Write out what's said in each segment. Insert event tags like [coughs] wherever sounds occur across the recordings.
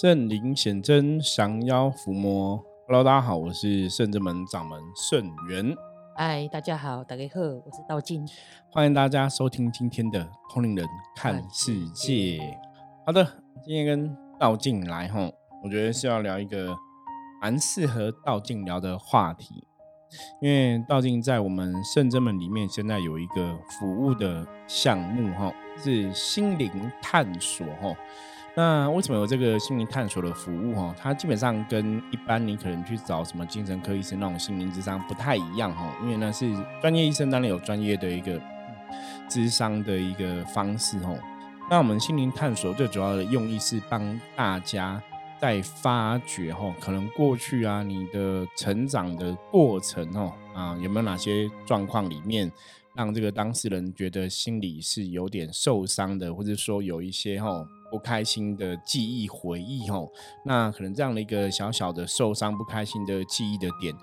圣灵显真，降妖伏魔。Hello，大家好，我是圣真门掌门圣元。嗨，大家好，大家好，我是道静。欢迎大家收听今天的《通灵人看世界》。好的，今天跟道静来哈，我觉得是要聊一个蛮适合道静聊的话题，因为道静在我们圣真门里面现在有一个服务的项目哈，是心灵探索哈。那为什么有这个心灵探索的服务哈？它基本上跟一般你可能去找什么精神科医生那种心灵智商不太一样哈，因为呢是专业医生当然有专业的一个智商的一个方式哈。那我们心灵探索最主要的用意是帮大家在发掘哈，可能过去啊你的成长的过程哦啊有没有哪些状况里面让这个当事人觉得心里是有点受伤的，或者说有一些哈。不开心的记忆回忆吼，那可能这样的一个小小的受伤、不开心的记忆的点，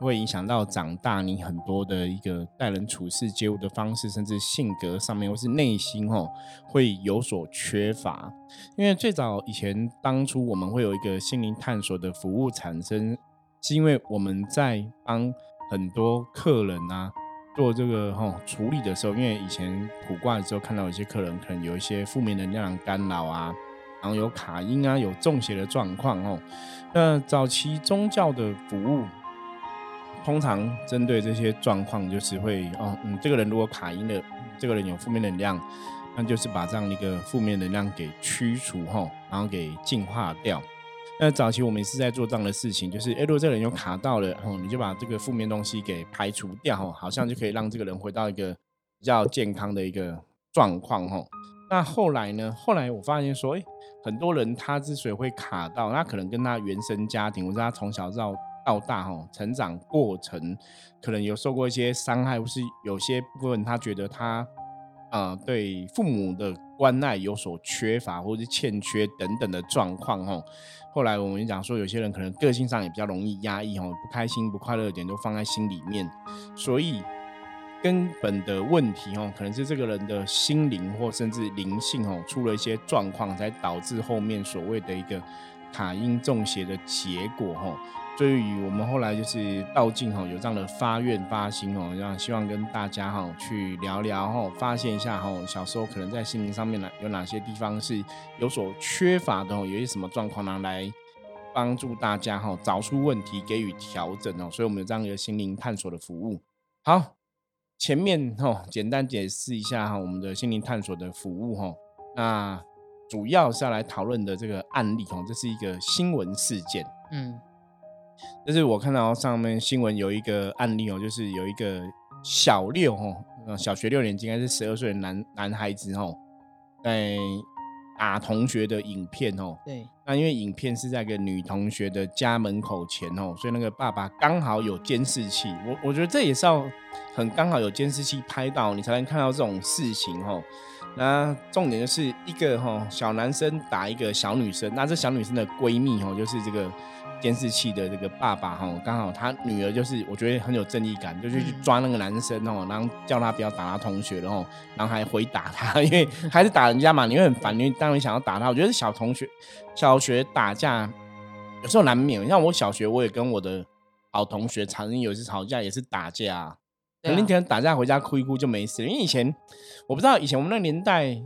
会影响到长大你很多的一个待人处事、接物的方式，甚至性格上面或是内心吼会有所缺乏。因为最早以前当初我们会有一个心灵探索的服务产生，是因为我们在帮很多客人啊。做这个哈处理的时候，因为以前卜卦的时候看到有些客人可能有一些负面能量干扰啊，然后有卡音啊，有中邪的状况哦。那早期宗教的服务，通常针对这些状况，就是会哦，嗯，这个人如果卡音的，这个人有负面能量，那就是把这样的一个负面能量给驱除哈，然后给净化掉。那早期我们也是在做这样的事情，就是哎，如果这个人有卡到了，哦，你就把这个负面东西给排除掉，哈，好像就可以让这个人回到一个比较健康的一个状况，哈。那后来呢？后来我发现说，哎，很多人他之所以会卡到，那可能跟他原生家庭，或者他从小到到大，哦，成长过程可能有受过一些伤害，或是有些部分他觉得他。啊，对父母的关爱有所缺乏，或者欠缺等等的状况吼。后来我们讲说，有些人可能个性上也比较容易压抑吼，不开心、不快乐的点都放在心里面，所以根本的问题吼，可能是这个人的心灵或甚至灵性吼出了一些状况，才导致后面所谓的一个卡因中邪的结果吼。对于，我们后来就是道尽哈，有这样的发愿发心哦，让希望跟大家哈去聊聊哈，发现一下哈，小时候可能在心灵上面呢有哪些地方是有所缺乏的，有些什么状况呢，来帮助大家哈找出问题，给予调整哦。所以，我们有这样一个心灵探索的服务。好，前面哈简单解释一下哈，我们的心灵探索的服务哈，那主要是要来讨论的这个案例哈，这是一个新闻事件，嗯。就是我看到上面新闻有一个案例哦，就是有一个小六哦，小学六年级应该是十二岁的男男孩子哦，在打同学的影片哦。对。那因为影片是在一个女同学的家门口前哦，所以那个爸爸刚好有监视器。我我觉得这也是要很刚好有监视器拍到，你才能看到这种事情哦。那重点就是一个哈小男生打一个小女生，那这小女生的闺蜜哦，就是这个。监视器的这个爸爸哈，刚好他女儿就是我觉得很有正义感，就去抓那个男生哦，然后叫他不要打他同学，然后然后还回打他，因为还是打人家嘛，你会很烦，你当然想要打他。我觉得小同学小学打架有时候难免，像我小学我也跟我的好同学常经有一次吵架，也是打架，那天打架回家哭一哭就没事，因为以前我不知道以前我们那年代。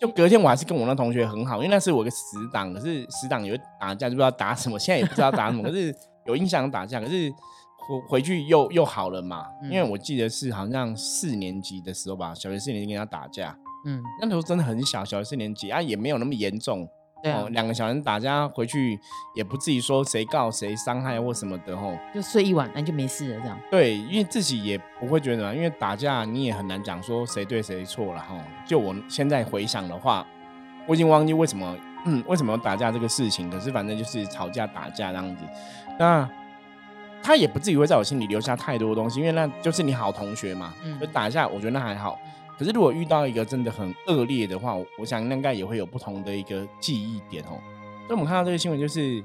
就隔天我还是跟我那同学很好，因为那是我个死党，可是死党有打架就不知道打什么，现在也不知道打什么，可是有印象打架，可是回回去又又好了嘛。因为我记得是好像四年级的时候吧，小学四年级跟他打架，嗯，那时候真的很小，小学四年级啊，也没有那么严重。哦，两个小人打架回去也不至于说谁告谁伤害或什么的吼，就睡一晚那就没事了这样。对，因为自己也不会觉得，因为打架你也很难讲说谁对谁错了哈。就我现在回想的话，我已经忘记为什么，嗯，为什么要打架这个事情。可是反正就是吵架打架这样子，那他也不至于会在我心里留下太多东西，因为那就是你好同学嘛。嗯，就打架，我觉得那还好。可是，如果遇到一个真的很恶劣的话，我想应该也会有不同的一个记忆点哦。所以，我们看到这个新闻，就是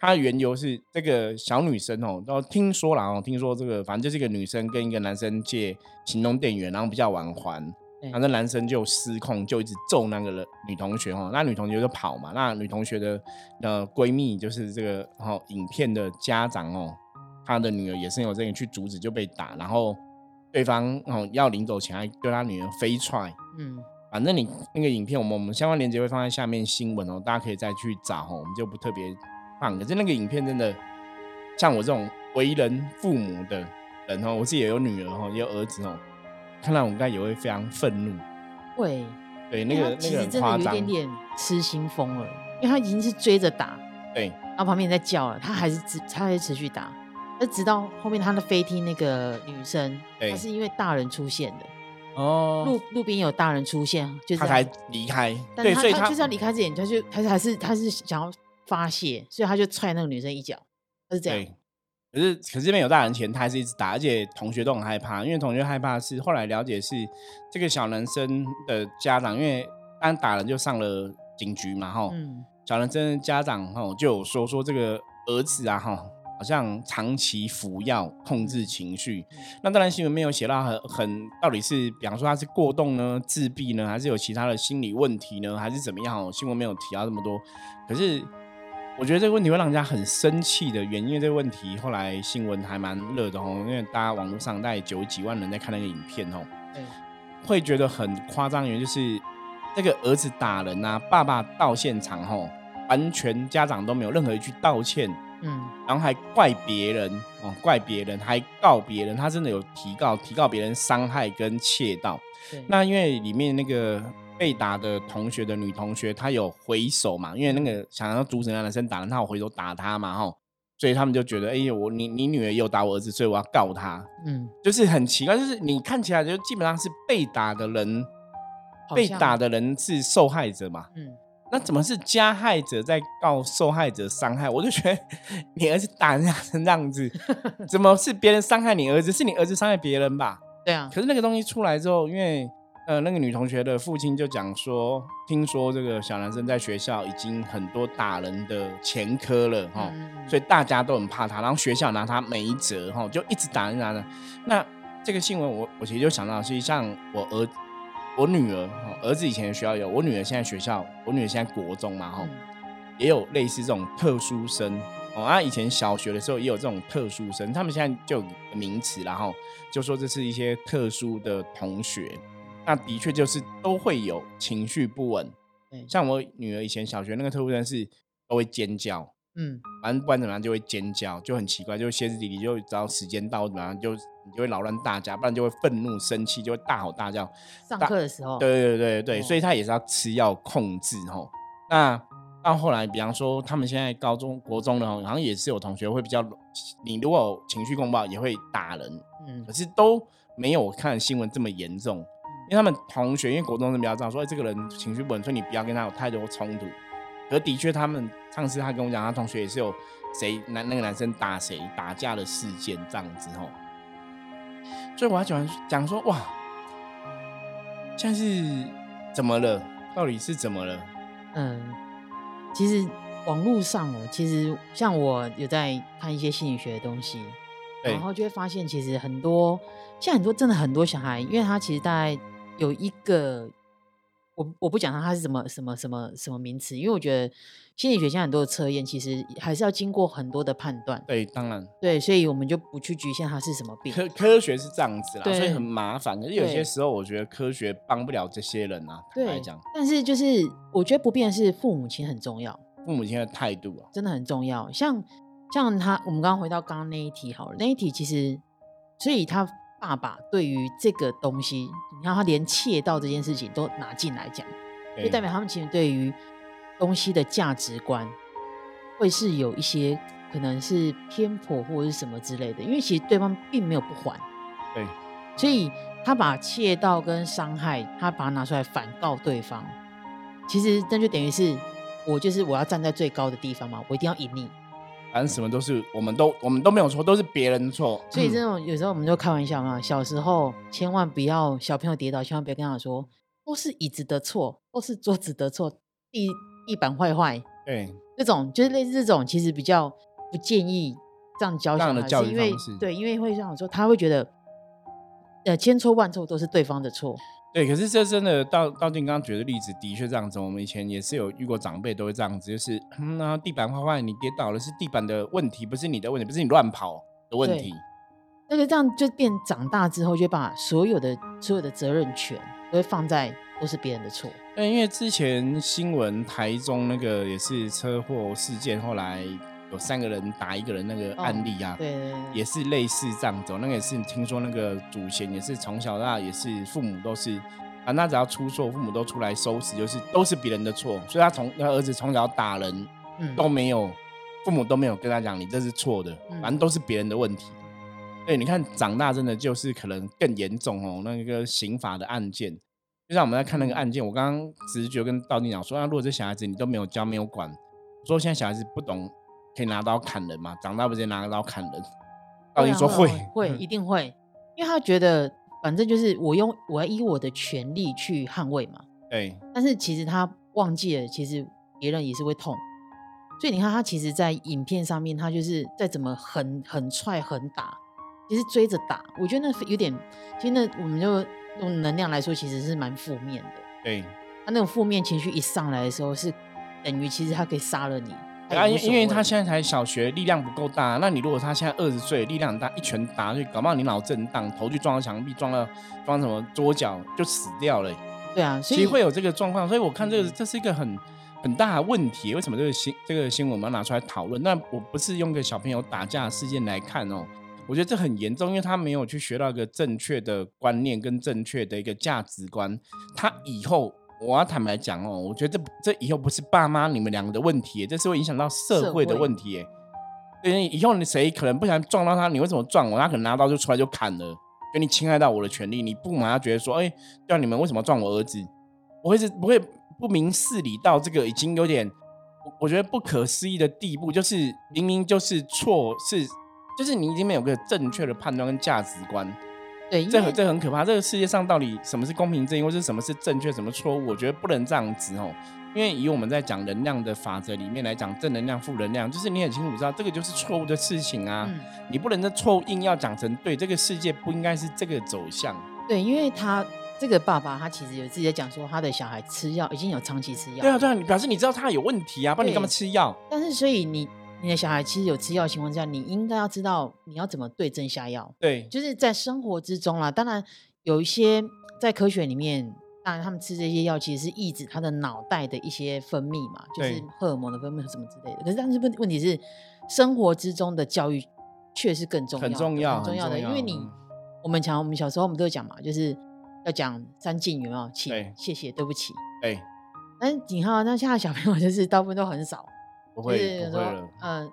它的缘由是这个小女生哦，都听说了哦，听说这个反正就是一个女生跟一个男生借行动电源，然后比较晚还，然后那男生就失控，就一直揍那个女同学哦，那女同学就跑嘛，那女同学的呃闺蜜就是这个哦影片的家长哦，她的女儿也是有这个去阻止就被打，然后对方哦要临走前还对他女儿飞踹，嗯，反正你那个影片我们我们相关链接会放在下面新闻哦，大家可以再去找哦，我们就不特别放，可是那个影片真的像我这种为人父母的人哦，我自己也有女儿哦，也有儿子哦。看到我应该也会非常愤怒，会，对那个那个真的有一点点痴心疯了，因为他已经是追着打，对，然后旁边在叫了，他还是持他还是持续打，那直到后面他的飞踢那个女生，她是因为大人出现的，哦，路路边有大人出现，就是他才离开，对，所以他就是要离开之前，他就他还是他是想要发泄，所以他就踹那个女生一脚，他是这样。可是，可是这边有大人前，他还是一直打，而且同学都很害怕，因为同学害怕是后来了解是这个小男生的家长，因为刚打人就上了警局嘛，哈，小男生家长哈就有说说这个儿子啊，哈，好像长期服药控制情绪，那当然新闻没有写到很很到底是，比方说他是过动呢、自闭呢，还是有其他的心理问题呢，还是怎么样？新闻没有提到这么多，可是。我觉得这个问题会让人家很生气的原因，因为这个问题后来新闻还蛮热的哦，因为大家网络上大概九几万人在看那个影片哦，会觉得很夸张。原因就是那个儿子打人啊，爸爸到现场吼，完全家长都没有任何一句道歉，嗯，然后还怪别人哦，怪别人还告别人，他真的有提告，提告别人伤害跟窃盗。那因为里面那个。被打的同学的女同学，她有回手嘛？因为那个想要阻止那男生打人，她有回手打他嘛？哈，所以他们就觉得，哎呦，我你你女儿又打我儿子，所以我要告他。嗯，就是很奇怪，就是你看起来就基本上是被打的人，被打的人是受害者嘛？嗯，那怎么是加害者在告受害者伤害？我就觉得你儿子打人家成这样子，怎么是别人伤害你儿子？是你儿子伤害别人吧？对啊。可是那个东西出来之后，因为。呃，那个女同学的父亲就讲说，听说这个小男生在学校已经很多打人的前科了哈，所以大家都很怕他，然后学校拿他没辙哈，就一直打人打人。那这个新闻我我其实就想到，实际上我儿我女儿哈，儿子以前的学校有，我女儿现在学校，我女儿现在国中嘛哈，也有类似这种特殊生哦。啊，以前小学的时候也有这种特殊生，他们现在就有名词，然后就说这是一些特殊的同学。那的确就是都会有情绪不稳，像我女儿以前小学那个特殊生是都会尖叫，嗯，反正不管怎么样就会尖叫，就很奇怪，就歇斯底里，就只要时间到怎么样，就你就会扰乱大家，不然就会愤怒生气，就会大吼大叫。上课的时候，对对对对，所以他也是要吃药控制吼。那到后来，比方说他们现在高中国中的，好像也是有同学会比较，你如果情绪公暴也会打人，嗯，可是都没有看新闻这么严重。因为他们同学，因为国中生比较这样，说这个人情绪不稳，所以你不要跟他有太多冲突。可的确，他们上次他跟我讲，他同学也是有谁男那个男生打谁打架的事件这样子吼。所以我还喜欢讲说，哇，现在是怎么了？到底是怎么了？嗯，其实网络上哦，其实像我有在看一些心理学的东西，然后就会发现，其实很多现在很多真的很多小孩，因为他其实大概。有一个，我我不讲它，它是什么什么什么什么名词，因为我觉得心理学现在很多的测验，其实还是要经过很多的判断。对，当然，对，所以我们就不去局限它是什么病。科科学是这样子啦，所以很麻烦。可是有些时候，我觉得科学帮不了这些人啊。对，讲。但是就是我觉得不变是父母亲很重要，父母亲的态度啊，真的很重要。像像他，我们刚刚回到刚刚那一题好了，那一题其实，所以他。爸爸对于这个东西，你看他连窃盗这件事情都拿进来讲，就代表他们其实对于东西的价值观会是有一些可能是偏颇或者是什么之类的。因为其实对方并没有不还，对，所以他把窃盗跟伤害，他把它拿出来反告对方，其实那就等于是我就是我要站在最高的地方嘛，我一定要赢你。反正什么都是，我们都我们都没有错，都是别人的错。所以这种有时候我们就开玩笑嘛，小时候千万不要小朋友跌倒，千万不要跟他说都是椅子的错，都是桌子的错，地地板坏坏。对，这种就是类似这种，其实比较不建议这样教小孩，是因为对，因为会这样说，他会觉得呃千错万错都是对方的错。对，可是这真的到到你刚刚举的例子，的确这样子。我们以前也是有遇过长辈都会这样子，就是 [coughs] 那地板坏坏，你跌倒了是地板的问题，不是你的问题，不是你乱跑的问题。那就这样就变长大之后，就把所有的所有的责任权都会放在都是别人的错。对，因为之前新闻台中那个也是车祸事件，后来。有三个人打一个人那个案例啊，对，也是类似这样走。那个也是听说那个祖先也是从小到大也是父母都是啊，那只要出错，父母都出来收拾，就是都是别人的错。所以他从他儿子从小打人嗯都没有，父母都没有跟他讲你这是错的，反正都是别人的问题。对，你看长大真的就是可能更严重哦。那个刑法的案件，就像我们在看那个案件，我刚刚直觉跟道弟讲说，那如果这小孩子你都没有教没有管，说现在小孩子不懂。可以拿刀砍人吗？长大不直接拿个刀砍人？道理说会，会一定会，因为他觉得反正就是我用我要以我的权利去捍卫嘛。对。但是其实他忘记了，其实别人也是会痛。所以你看他其实，在影片上面，他就是再怎么狠狠踹狠打，其实追着打，我觉得那有点，其实那我们就用能量来说，其实是蛮负面的。对。他那种负面情绪一上来的时候，是等于其实他可以杀了你。啊，因因为他现在才小学，力量不够大。那你如果他现在二十岁，力量很大，一拳打去搞不好你脑震荡，头就撞到墙壁，撞到撞什么桌角就死掉了。对啊，其实会有这个状况。所以我看这个这是一个很很大的问题。为什么这个新这个新闻我们要拿出来讨论？那我不是用个小朋友打架事件来看哦，我觉得这很严重，因为他没有去学到一个正确的观念跟正确的一个价值观，他以后。我要坦白讲哦，我觉得这这以后不是爸妈你们两个的问题，这是会影响到社会的问题。对，以后你谁可能不想撞到他，你为什么撞我？他可能拿刀就出来就砍了，给你侵害到我的权利。你不马上觉得说，哎，叫你们为什么撞我儿子？我会是不会不明事理到这个已经有点，我觉得不可思议的地步，就是明明就是错，是就是你已经没有个正确的判断跟价值观。对，这很这很可怕。这个世界上到底什么是公平正义，或是什么是正确，什么错误？我觉得不能这样子哦。因为以我们在讲能量的法则里面来讲，正能量、负能量，就是你很清楚知道，这个就是错误的事情啊。你不能这错误硬要讲成对，这个世界不应该是这个走向。对，因为他这个爸爸，他其实有自己在讲说，他的小孩吃药已经有长期吃药。对啊，对啊，你表示你知道他有问题啊，不然你干嘛吃药？但是所以你。你的小孩其实有吃药情况下，你应该要知道你要怎么对症下药。对，就是在生活之中啦。当然有一些在科学里面，当然他们吃这些药其实是抑制他的脑袋的一些分泌嘛，就是荷尔蒙的分泌什么之类的。可是但是问问题是，生活之中的教育确实更重要，很重要，很重要的。因为你我们讲，我们小时候我们都讲嘛，就是要讲三敬有没有？请、谢谢、对不起。对。但是你看，那现在小朋友就是大部分都很少。不会，不会了。嗯，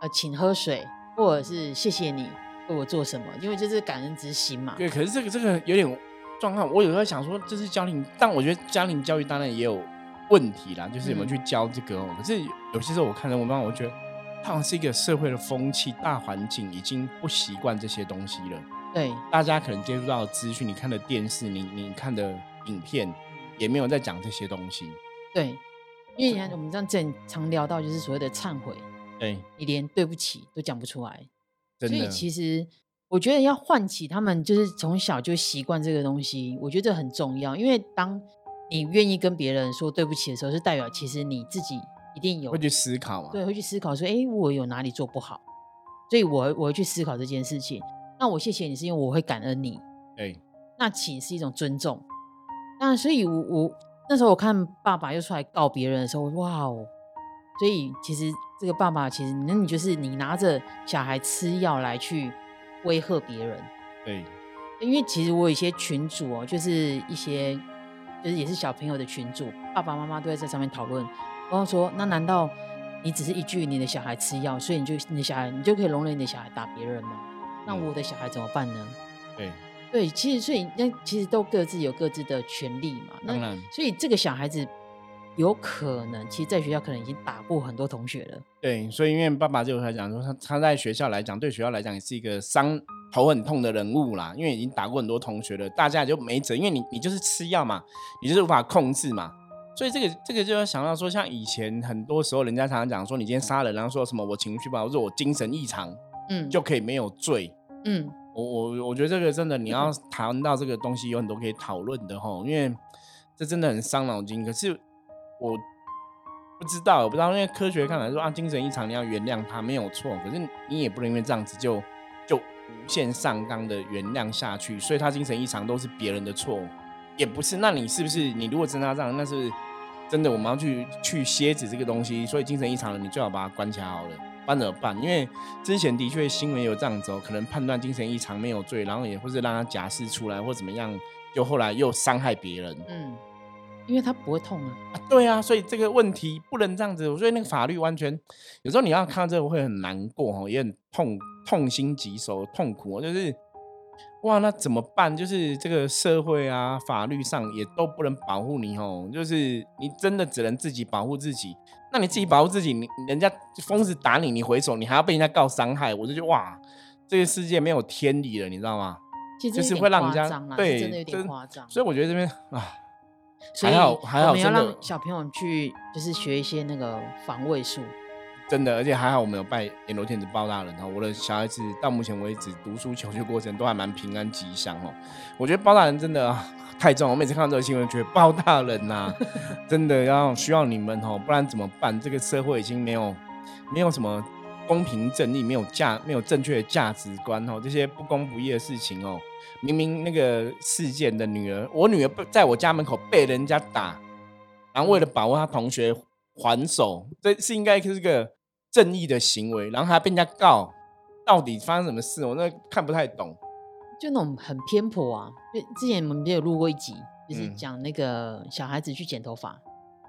呃，请喝水，或者是谢谢你为我做什么，因为这是感恩之心嘛。对，可是这个这个有点状况，我有时候想说这是家庭，但我觉得家庭教育当然也有问题啦，就是有没有去教这个哦。可是有些时候我看到我妈，我觉得好像是一个社会的风气，大环境已经不习惯这些东西了。对，大家可能接触到的资讯，你看的电视，你你看的影片，也没有在讲这些东西。对。因为你看，我们这样正常聊到，就是所谓的忏悔，对你连对不起都讲不出来，所以其实我觉得要唤起他们，就是从小就习惯这个东西，我觉得这很重要。因为当你愿意跟别人说对不起的时候，是代表其实你自己一定有会去思考嘛，对，会去思考说，哎，我有哪里做不好，所以我我会去思考这件事情。那我谢谢你是因为我会感恩你，对，那请是一种尊重。那所以，我我。那时候我看爸爸又出来告别人的时候，哇哦！所以其实这个爸爸其实，那你就是你拿着小孩吃药来去威吓别人。对，因为其实我有一些群主哦，就是一些就是也是小朋友的群主，爸爸妈妈都在这上面讨论，然后说：那难道你只是一句你的小孩吃药，所以你就你的小孩你就可以容忍你的小孩打别人吗？那我的小孩怎么办呢？对。对，其实所以那其实都各自有各自的权利嘛。当然，所以这个小孩子有可能，其实在学校可能已经打过很多同学了。对，所以因为爸爸就来讲说，他他在学校来讲，对学校来讲也是一个伤头很痛的人物啦。因为已经打过很多同学了，大家就没辙。因为你你就是吃药嘛，你就是无法控制嘛。所以这个这个就要想到说，像以前很多时候，人家常常讲说，你今天杀人，然后说什么我情绪不好，或者我精神异常，嗯，就可以没有罪，嗯。我我我觉得这个真的，你要谈到这个东西，有很多可以讨论的哈，因为这真的很伤脑筋。可是我不知道，我不知道，因为科学看来说啊，精神异常你要原谅他没有错，可是你也不能因为这样子就就无限上纲的原谅下去，所以他精神异常都是别人的错，也不是。那你是不是你如果真的这样，那是真的我们要去去蝎子这个东西，所以精神异常了，你最好把它关起来好了。办怎么办？因为之前的确新闻有这样子哦，可能判断精神异常没有罪，然后也或是让他假释出来或怎么样，就后来又伤害别人。嗯，因为他不会痛啊。啊，对啊，所以这个问题不能这样子。所以那个法律完全有时候你要看到这个会很难过哦，也很痛痛心疾首，痛苦就是。哇，那怎么办？就是这个社会啊，法律上也都不能保护你哦。就是你真的只能自己保护自己。那你自己保护自己，你人家疯子打你，你回手，你还要被人家告伤害，我就觉得哇，这个世界没有天理了，你知道吗？就是会让人家对，真的有点夸张。所以我觉得这边啊，还好还好，我们要让小朋友去，就是学一些那个防卫术。真的，而且还好我们有拜阎罗天子包大人哈。我的小孩子到目前为止读书求学过程都还蛮平安吉祥哦。我觉得包大人真的太重，我每次看到这个新闻，觉得包大人呐，[laughs] 真的要需要你们哦，不然怎么办？这个社会已经没有没有什么公平正义，没有价，没有正确的价值观哦。这些不公不义的事情哦，明明那个事件的女儿，我女儿在我家门口被人家打，然后为了保护她同学还手，这是应该是个。正义的行为，然后还被人家告，到底发生什么事？我那看不太懂，就那种很偏颇啊。就之前我们也有录过一集，就是讲那个小孩子去剪头发，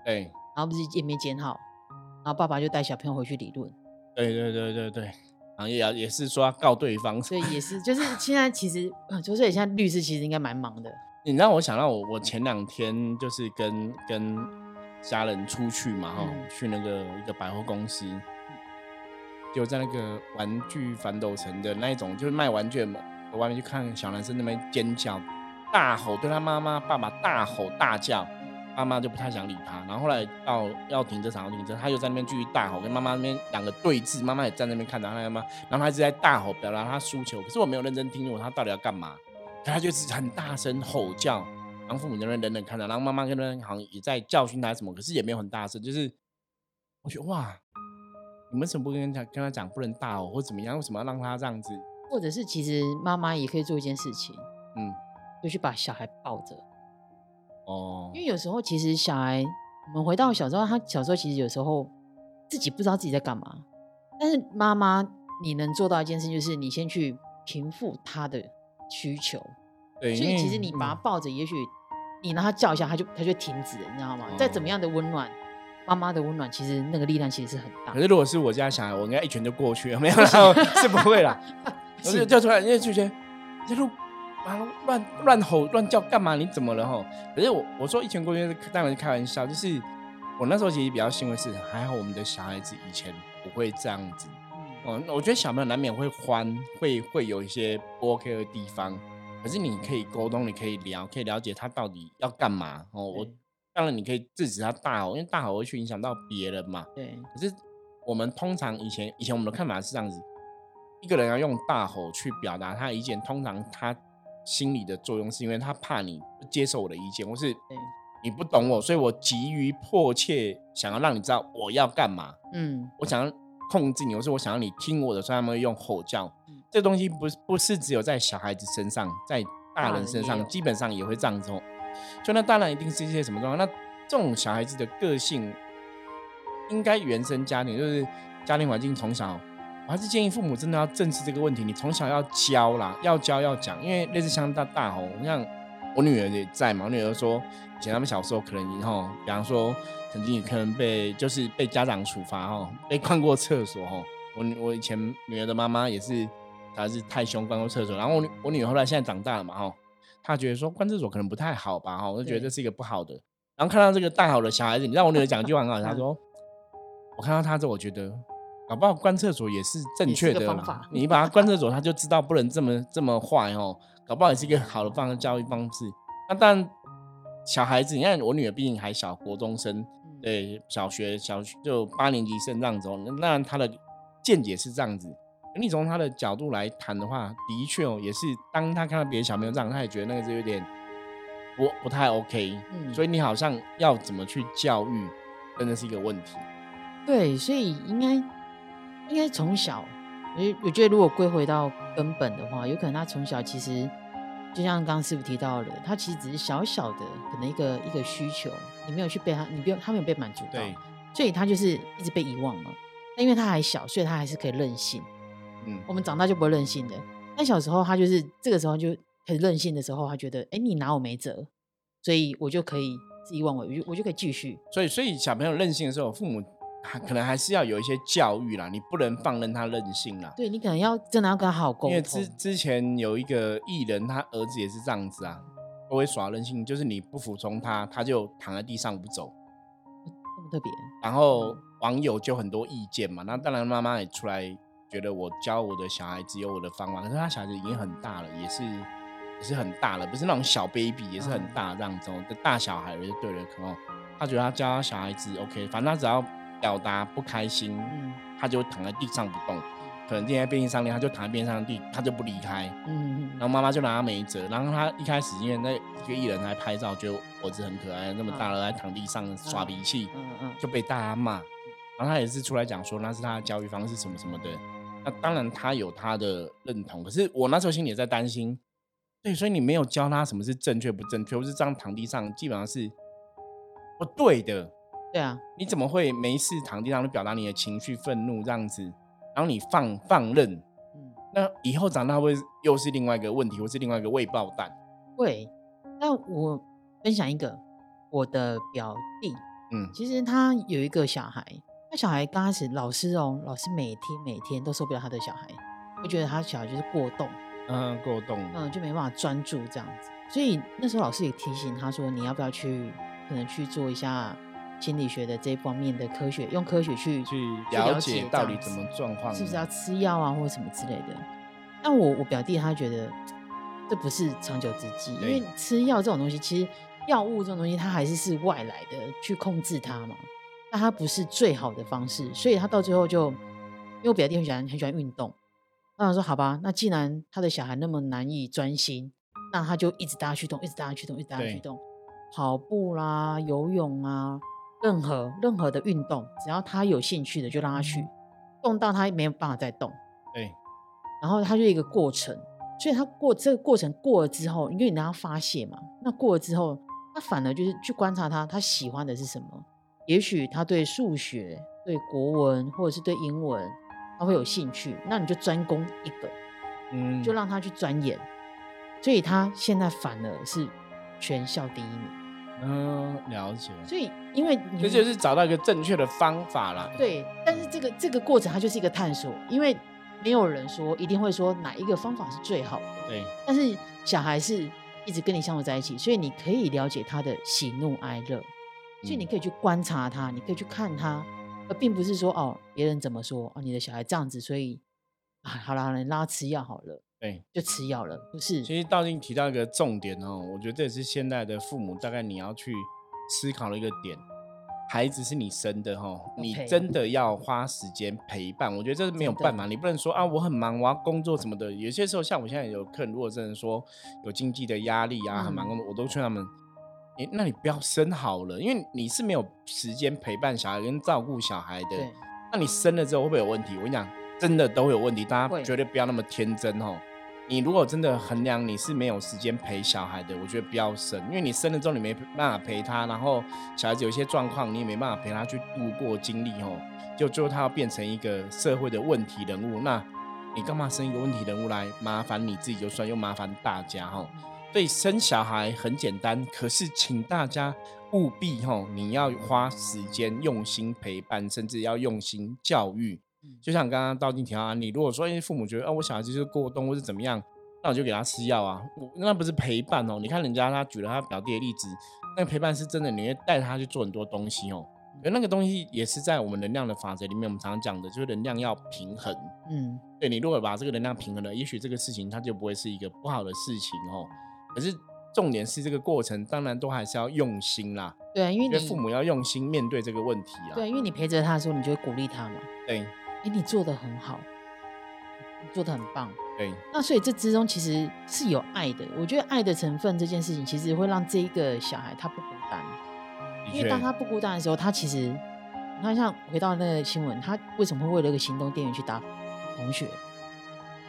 对，然后不是也没剪好，然后爸爸就带小朋友回去理论，对对对对对，然后也也是说要告对方，所以也是就是 [laughs] 现在其实就是现在律师其实应该蛮忙的。你让我想到我我前两天就是跟跟家人出去嘛哈，去那个一个百货公司。就在那个玩具反斗城的那一种，就是卖玩具嘛，我外面去看小男生那边尖叫、大吼，对他妈妈、爸爸大吼大叫，妈妈就不太想理他。然后后来到要停车场要停车，他又在那边继续大吼，跟妈妈那边两个对峙，妈妈也在那边看着他妈，然后他一直在大吼表达他诉求，可是我没有认真听懂他到底要干嘛，他就是很大声吼叫，然后父母在那边冷冷看着，然后妈妈跟那边好像也在教训他什么，可是也没有很大声，就是我觉得哇。你们怎么不跟他跟他讲不能大吼或怎么样？为什么要让他这样子？或者是其实妈妈也可以做一件事情，嗯，就去把小孩抱着。哦，因为有时候其实小孩，我们回到小时候，他小时候其实有时候自己不知道自己在干嘛，但是妈妈你能做到一件事，就是你先去平复他的需求。对，所以其实你把他抱着，也许你让他叫一下，他就他就停止了，你知道吗？再怎么样的温暖。妈妈的温暖，其实那个力量其实是很大。可是如果是我家小孩，我应该一拳就过去了，没有 [laughs] 是不会啦。是叫出来，因为就觉得一路啊乱乱吼乱叫干嘛？你怎么了吼？可是我我说一拳过去是当然是开玩笑，就是我那时候其实比较欣慰是还好我们的小孩子以前不会这样子。嗯，我觉得小朋友难免会欢，会会有一些不 OK 的地方，可是你可以沟通，你可以聊，可以了解他到底要干嘛哦。我。当然，你可以制止他大吼，因为大吼会去影响到别人嘛。对。可是我们通常以前以前我们的看法是这样子：一个人要用大吼去表达他意见，通常他心理的作用是因为他怕你不接受我的意见，或是你不懂我，所以我急于迫切想要让你知道我要干嘛。嗯。我想要控制你，或是我想要你听我的，所以他们会用吼叫。这东西不不是只有在小孩子身上，在大人身上基本上也会这样子。就那当然一定是一些什么状况？那这种小孩子的个性，应该原生家庭就是家庭环境从小，我还是建议父母真的要正视这个问题。你从小要教啦，要教要讲，因为类似像大大吼，像我女儿也在嘛，我女儿说以前他们小时候可能以后，比方说曾经也可能被就是被家长处罚吼，被关过厕所吼。我我以前女儿的妈妈也是，她是太凶关过厕所，然后我我女儿后来现在长大了嘛哈。她觉得说关厕所可能不太好吧，哈，我就觉得这是一个不好的。然后看到这个大好的小孩子，你让我女儿讲一句话很好，她说：“我看到他之后，我觉得搞不好关厕所也是正确的方法。你把他关厕所，他就知道不能这么这么坏哦，搞不好也是一个好的方式教育方式。那当然，小孩子，你看我女儿毕竟还小，国中生，对，小学小就八年级生这样子，那他的见解是这样子。你从他的角度来谈的话，的确哦，也是当他看到别的小朋友这样，他也觉得那个是有点不不太 OK。嗯所以你好像要怎么去教育，真的是一个问题。对，所以应该应该从小，我我觉得如果归回到根本的话，有可能他从小其实就像刚刚师傅提到的，他其实只是小小的可能一个一个需求，你没有去被他，你不用他没有被满足到，所以他就是一直被遗忘嘛。那因为他还小，所以他还是可以任性。嗯，我们长大就不会任性的。但小时候他就是这个时候就很任性的时候，他觉得，哎，你拿我没辙，所以我就可以恣意妄为，我就我就可以继续。所以所以小朋友任性的时候，父母还可能还是要有一些教育啦，你不能放任他任性啦。对你可能要真的要跟他好沟通因为之。之前有一个艺人，他儿子也是这样子啊，都会耍任性，就是你不服从他，他就躺在地上不走。这么特别，然后网友就很多意见嘛，那当然妈妈也出来觉得我教我的小孩子有我的方法，可是他小孩子已经很大了，也是也是很大了，不是那种小 baby，也是很大这样子哦，的大小孩了就对了，可能他觉得他教他小孩子 OK，反正他只要表达不开心，嗯他就躺在地上不动，可能今天便利商店他就躺在便利商店地，他就不离开，嗯然后妈妈就拿他没辙，然后他一开始因为那一个艺人来拍照，觉得我儿子很可爱，那么大了还躺地上耍脾气，嗯嗯就被大家骂。然后他也是出来讲说那是他的教育方式什么什么的。那当然他有他的认同，可是我那时候心里也在担心，对，所以你没有教他什么是正确不正确，或是这样躺地上基本上是不对的。对啊，你怎么会没事躺地上就表达你的情绪、愤怒这样子，然后你放放任？嗯那以后长大会又是另外一个问题，或是另外一个未爆弹。会。那我分享一个我的表弟，嗯，其实他有一个小孩，那小孩刚开始老师哦，老师每天每天都受不了他的小孩，会觉得他小孩就是过动，嗯，过动，嗯，就没办法专注这样子。所以那时候老师也提醒他说，你要不要去可能去做一下心理学的这方面的科学，用科学去去去了解解到底怎么状况，是不是要吃药啊，或者什么之类的。但我我表弟他觉得这不是长久之计，因为吃药这种东西，其实药物这种东西，它还是是外来的去控制它嘛，那它不是最好的方式，所以他到最后就，因为我表弟很喜欢很喜欢运动，那我说好吧，那既然他的小孩那么难以专心，那他就一直带他去动，一直带他去动，一直带他去动，跑步啦、游泳啊，任何任何的运动，只要他有兴趣的就让他去，动到他没有办法再动。对，然后他就一个过程，所以他过这个过程过了之后，因为你让他发泄嘛，那过了之后，他反而就是去观察他，他喜欢的是什么？也许他对数学、对国文或者是对英文，他会有兴趣，那你就专攻一个，嗯，就让他去钻研。所以他现在反而是全校第一名。嗯了解，所以因为你这就是找到一个正确的方法啦。对，但是这个这个过程它就是一个探索，因为没有人说一定会说哪一个方法是最好的。对，但是小孩是一直跟你相处在一起，所以你可以了解他的喜怒哀乐，所以你嗯可以去观察他，你可以去看他，而并不是说哦别人怎么说哦你的小孩这样子，所以啊好了好了，你拉他吃药好了，对。就吃药了，不是？其实道静提到一个重点哦，我觉得这也是现在的父母大概你要去思考的一个点。孩子是你生的哈，你真的要花时间陪伴。我觉得这是没有办法，你不能说啊，我很忙，我要工作什么的。有些时候，像我现在有客人，如果真的说有经济的压力啊，很忙嗯工作，我都劝他们，诶，那你不要生好了，因为你是没有时间陪伴小孩跟照顾小孩的。那你生了之后会不会有问题？我跟你讲，真的都会有问题，大家绝对不要那么天真哦。你如果真的衡量你是没有时间陪小孩的，我觉得不要生，因为你生了之后你没办法陪他，然后小孩子有一些状况你也没办法陪他去度过经历哦，就最后他要变成一个社会的问题人物，那你干嘛生一个问题人物来麻烦你自己就算，又麻烦大家哦。所以生小孩很简单，可是请大家务必吼，你要花时间用心陪伴，甚至要用心教育。嗯就像刚刚道静提到啊，你如果说因为父母觉得啊，我小孩子就是过动或是怎么样，那我就给他吃药啊，我那不是陪伴哦。你看人家他举了他表弟的例子，那个陪伴是真的，你会带他去做很多东西哦。而那个东西也是在我们能量的法则里面，我们常常讲的，就是能量要平衡。嗯，对你如果把这个能量平衡了，也许这个事情它就不会是一个不好的事情哦。可是重点是这个过程，当然都还是要用心啦，对啊，因为因为你父母要用心面对这个问题啊。对，因为你陪着他的时候，你就会鼓励他嘛。对哎，你做的很好，你做的很棒。对，那所以这之中其实是有爱的。我觉得爱的成分这件事情，其实会让这一个小孩他不孤单，因为当他不孤单的时候，他其实你看，像回到那个新闻，他为什么会为了一个行动电源去打同学？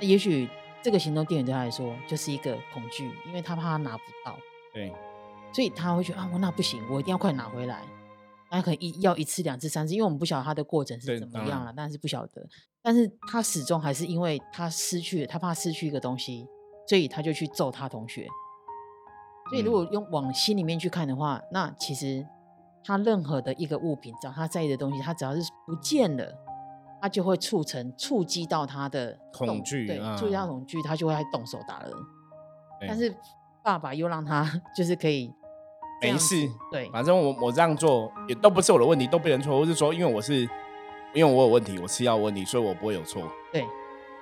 也许这个行动电源对他来说就是一个恐惧，因为他怕他拿不到。对，所以他会觉得啊，我那不行，我一定要快拿回来。他可能一要一次、两次、三次，因为我们不晓得他的过程是怎么样了，但是不晓得。但是他始终还是因为他失去了，他怕失去一个东西，所以他就去揍他同学。所以如果用往心里面去看的话，那其实他任何的一个物品，只要他在意的东西，他只要是不见了，他就会促成、触及到他的恐惧，对，触及到恐惧，他就会动手打人。但是爸爸又让他 [laughs] 就是可以。没事，对，反正我我这样做也都不是我的问题，都别人错。我是说，因为我是因为我有问题，我吃药问题，所以我不会有错。对，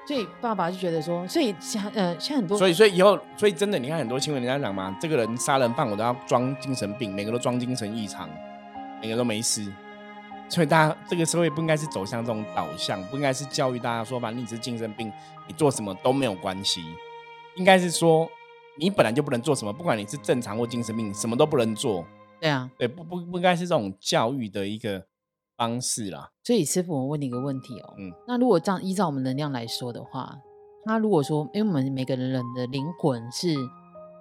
所以爸爸就觉得说，所以像呃，像很多，所以所以以后，所以真的，你看很多新闻，人家讲嘛，这个人杀人犯，我都要装精神病，每个都装精神异常，每个都没事。所以大家这个社会不应该是走向这种导向，不应该是教育大家说，反正你是精神病，你做什么都没有关系，应该是说。你本来就不能做什么，不管你是正常或精神病，什么都不能做。对啊，对，不不不应该是这种教育的一个方式啦。所以师傅，我问你一个问题哦，嗯，那如果这样依照我们能量来说的话，那如果说，因为我们每个人的灵魂是，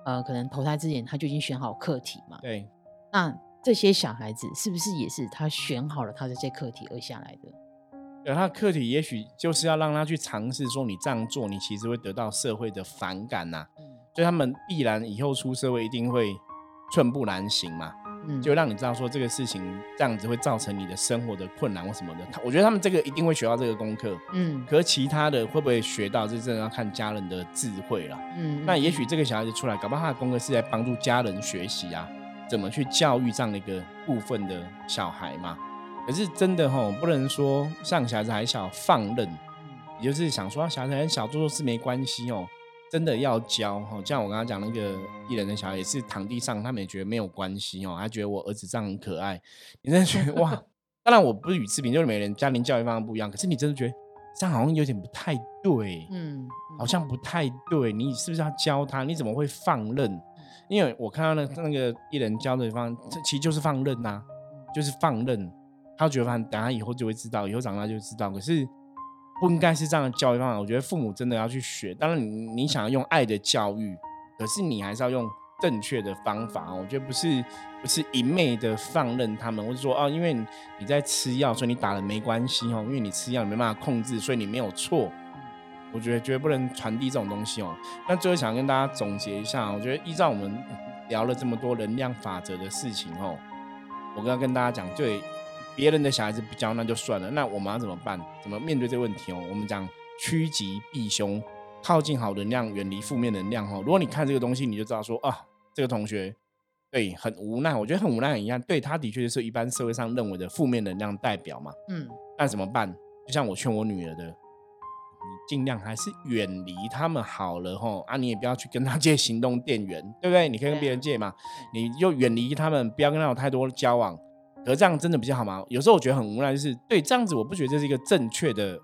呃，可能投胎之前他就已经选好课题嘛，对，那这些小孩子是不是也是他选好了他的这些课题而下来的？对，他的课题也许就是要让他去尝试，说你这样做，你其实会得到社会的反感呐。所以他们必然以后出社会一定会寸步难行嘛，嗯，就让你知道说这个事情这样子会造成你的生活的困难或什么的。我觉得他们这个一定会学到这个功课，嗯，可是其他的会不会学到，这真的要看家人的智慧了，嗯。那也许这个小孩子出来，搞不好他的功课是在帮助家人学习啊，怎么去教育这样的一个部分的小孩嘛。可是真的吼，不能说像小孩子还小放任，也就是想说小孩子很小做做事没关系哦。真的要教哈，像我刚刚讲那个艺人的小孩也是躺地上，他们也觉得没有关系哦，他觉得我儿子这样很可爱。你真的觉得 [laughs] 哇？当然我不是语视频，就是每人家庭教育方式不一样。可是你真的觉得这样好像有点不太对，嗯，好像不太对。你是不是要教他？你怎么会放任？因为我看到那那个艺人教的方，这其实就是放任呐，就是放任。他觉得反正等他以后就会知道，以后长大就知道。可是。不应该是这样的教育方法，我觉得父母真的要去学。当然，你你想要用爱的教育，可是你还是要用正确的方法。我觉得不是不是一昧的放任他们，或者说哦，因为你在吃药，所以你打了没关系哦，因为你吃药你没办法控制，所以你没有错。我觉得绝对不能传递这种东西哦。那最后想跟大家总结一下，我觉得依照我们聊了这么多能量法则的事情哦，我刚刚跟大家讲对。别人的小孩子不教那就算了，那我们要怎么办？怎么面对这个问题哦？我们讲趋吉避凶，靠近好能量，远离负面能量哦。如果你看这个东西，你就知道说啊，这个同学对很无奈，我觉得很无奈一样，对他的确是一般社会上认为的负面能量代表嘛。嗯，那怎么办？就像我劝我女儿的，你尽量还是远离他们好了吼啊，你也不要去跟他借行动电源，对不对？你可以跟别人借嘛，你就远离他们，不要跟他有太多交往。可这样真的比较好吗？有时候我觉得很无奈，就是对这样子，我不觉得这是一个正确的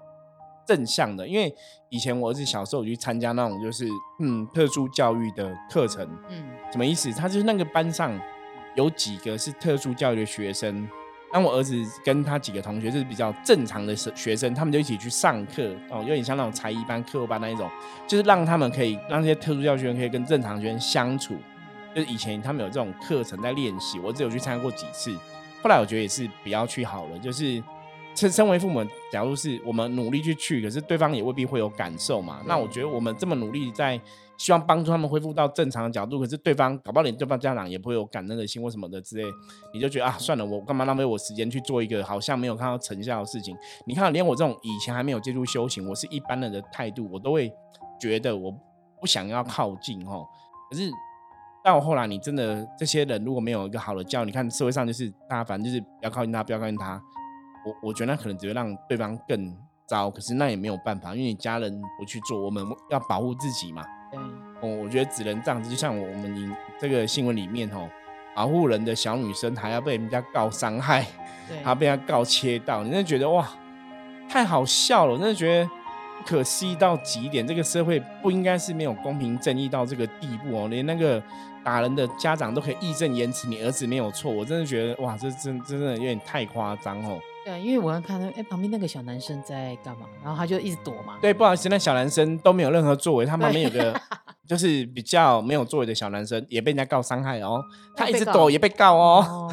正向的。因为以前我儿子小时候去参加那种就是嗯特殊教育的课程，嗯，什么意思？他就是那个班上有几个是特殊教育的学生，当我儿子跟他几个同学就是比较正常的学生，他们就一起去上课哦，有点像那种才艺班、课后班那一种，就是让他们可以让这些特殊教育学生可以跟正常学生相处。就是以前他们有这种课程在练习，我只有去参加过几次。后来我觉得也是不要去好了，就是身身为父母，假如是我们努力去去，可是对方也未必会有感受嘛。那我觉得我们这么努力在希望帮助他们恢复到正常的角度，可是对方搞不好连对方家长也不会有感恩的心或什么的之类，你就觉得啊，算了，我干嘛浪费我时间去做一个好像没有看到成效的事情？你看，连我这种以前还没有接触修行，我是一般人的态度，我都会觉得我不想要靠近哦。可是。到后来，你真的这些人如果没有一个好的教，你看社会上就是大家反正就是不要靠近他，不要靠近他。我我觉得那可能只会让对方更糟。可是那也没有办法，因为你家人不去做，我们要保护自己嘛。对。哦，我觉得只能这样子。就像我们这个新闻里面哦，保护人的小女生还要被人家告伤害，还要被他告切到，你真的觉得哇，太好笑了。我真的觉得可思议到极点。这个社会不应该是没有公平正义到这个地步哦，连那个打人的家长都可以义正言辞，你儿子没有错。我真的觉得哇，这真真的有点太夸张哦。对，因为我要看到哎，旁边那个小男生在干嘛，然后他就一直躲嘛。对，不好意思，那小男生都没有任何作为，他旁边有个就是比较没有作为的小男生，也被人家告伤害哦。他一直躲也被告哦。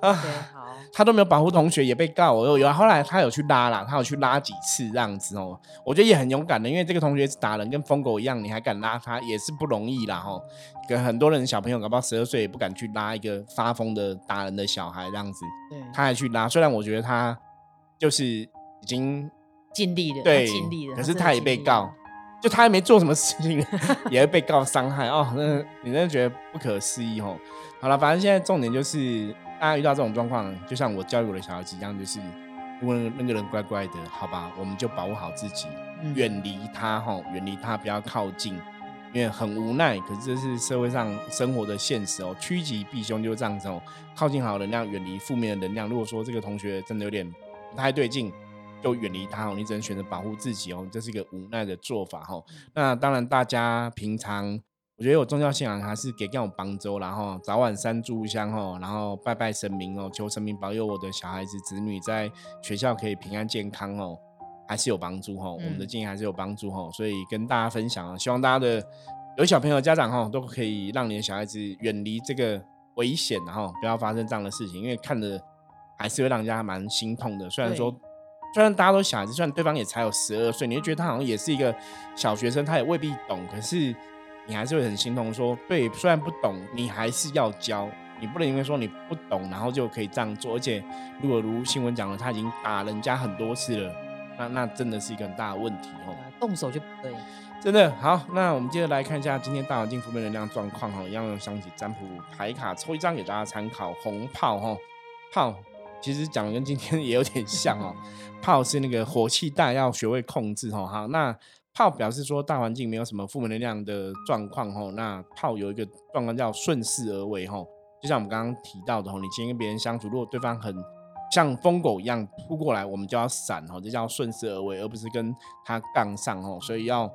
哦，好。[laughs] 他都没有保护同学，也被告。我有后来他有去拉啦，他有去拉几次这样子哦。我觉得也很勇敢的，因为这个同学打人跟疯狗一样，你还敢拉他，也是不容易啦哦。跟很多人小朋友，搞不好十二岁也不敢去拉一个发疯的打人的小孩这样子。对，他还去拉，虽然我觉得他就是已经尽力了，对，尽力了，可是他也被告，就他还没做什么事情，[laughs] 也会被告伤害哦。那你真的觉得不可思议哦。好了，反正现在重点就是大家遇到这种状况，就像我教育我的小孩子一样，就是如果那个人乖乖的，好吧，我们就保护好自己，远离他哈，远离他，不要靠近。因为很无奈，可是这是社会上生活的现实哦。趋吉避凶就是这样子哦，靠近好能量，远离负面的能量。如果说这个同学真的有点不太对劲，就远离他哦。你只能选择保护自己哦，这是一个无奈的做法哈。那当然，大家平常我觉得有宗教信仰还是给这种帮助，然后早晚三炷香哦，然后拜拜神明哦，求神明保佑我的小孩子子女在学校可以平安健康哦。还是有帮助哈，我们的建议还是有帮助哈，所以跟大家分享啊，希望大家的有小朋友家长哈，都可以让你的小孩子远离这个危险，然后不要发生这样的事情，因为看着还是会让人家蛮心痛的。虽然说，虽然大家都小孩子，虽然对方也才有十二岁，你会觉得他好像也是一个小学生，他也未必懂，可是你还是会很心痛。说对，虽然不懂，你还是要教，你不能因为说你不懂，然后就可以这样做。而且如果如新闻讲了，他已经打人家很多次了。那那真的是一个很大的问题哦，动手就不对，真的好。那我们接着来看一下今天大环境负面能量状况哈，一样用香起占卜牌卡抽一张给大家参考。红炮哈，炮其实讲的跟今天也有点像哦，[laughs] 炮是那个火气大，要学会控制哈。好，那炮表示说大环境没有什么负面能量的状况哈。那炮有一个状况叫顺势而为哈，就像我们刚刚提到的吼，你今天跟别人相处，如果对方很像疯狗一样扑过来，我们就要闪哦，这叫顺势而为，而不是跟他杠上哦。所以要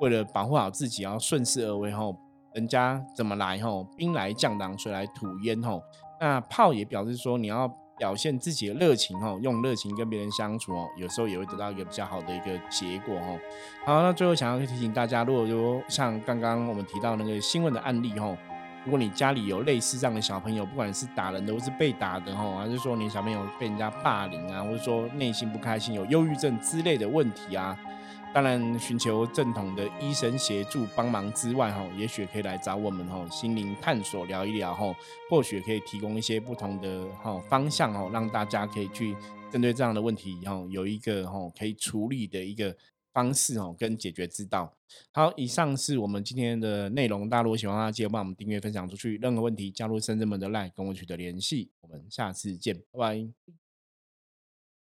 为了保护好自己，要顺势而为吼。人家怎么来吼，兵来将挡，水来土掩吼。那炮也表示说，你要表现自己的热情哦，用热情跟别人相处哦，有时候也会得到一个比较好的一个结果哦。好，那最后想要提醒大家，如果说像刚刚我们提到那个新闻的案例吼。如果你家里有类似这样的小朋友，不管是打人的或是被打的吼，还是说你小朋友被人家霸凌啊，或者说内心不开心、有忧郁症之类的问题啊，当然寻求正统的医生协助帮忙之外，哈，也许可以来找我们哈，心灵探索聊一聊哈，或许可以提供一些不同的哈方向哈，让大家可以去针对这样的问题哈，有一个哈可以处理的一个。方式哦，跟解决之道。好，以上是我们今天的内容。大家如果喜欢的话，记得帮我们订阅、分享出去。任何问题，加入深圳门的 line 跟我取得联系。我们下次见，拜拜。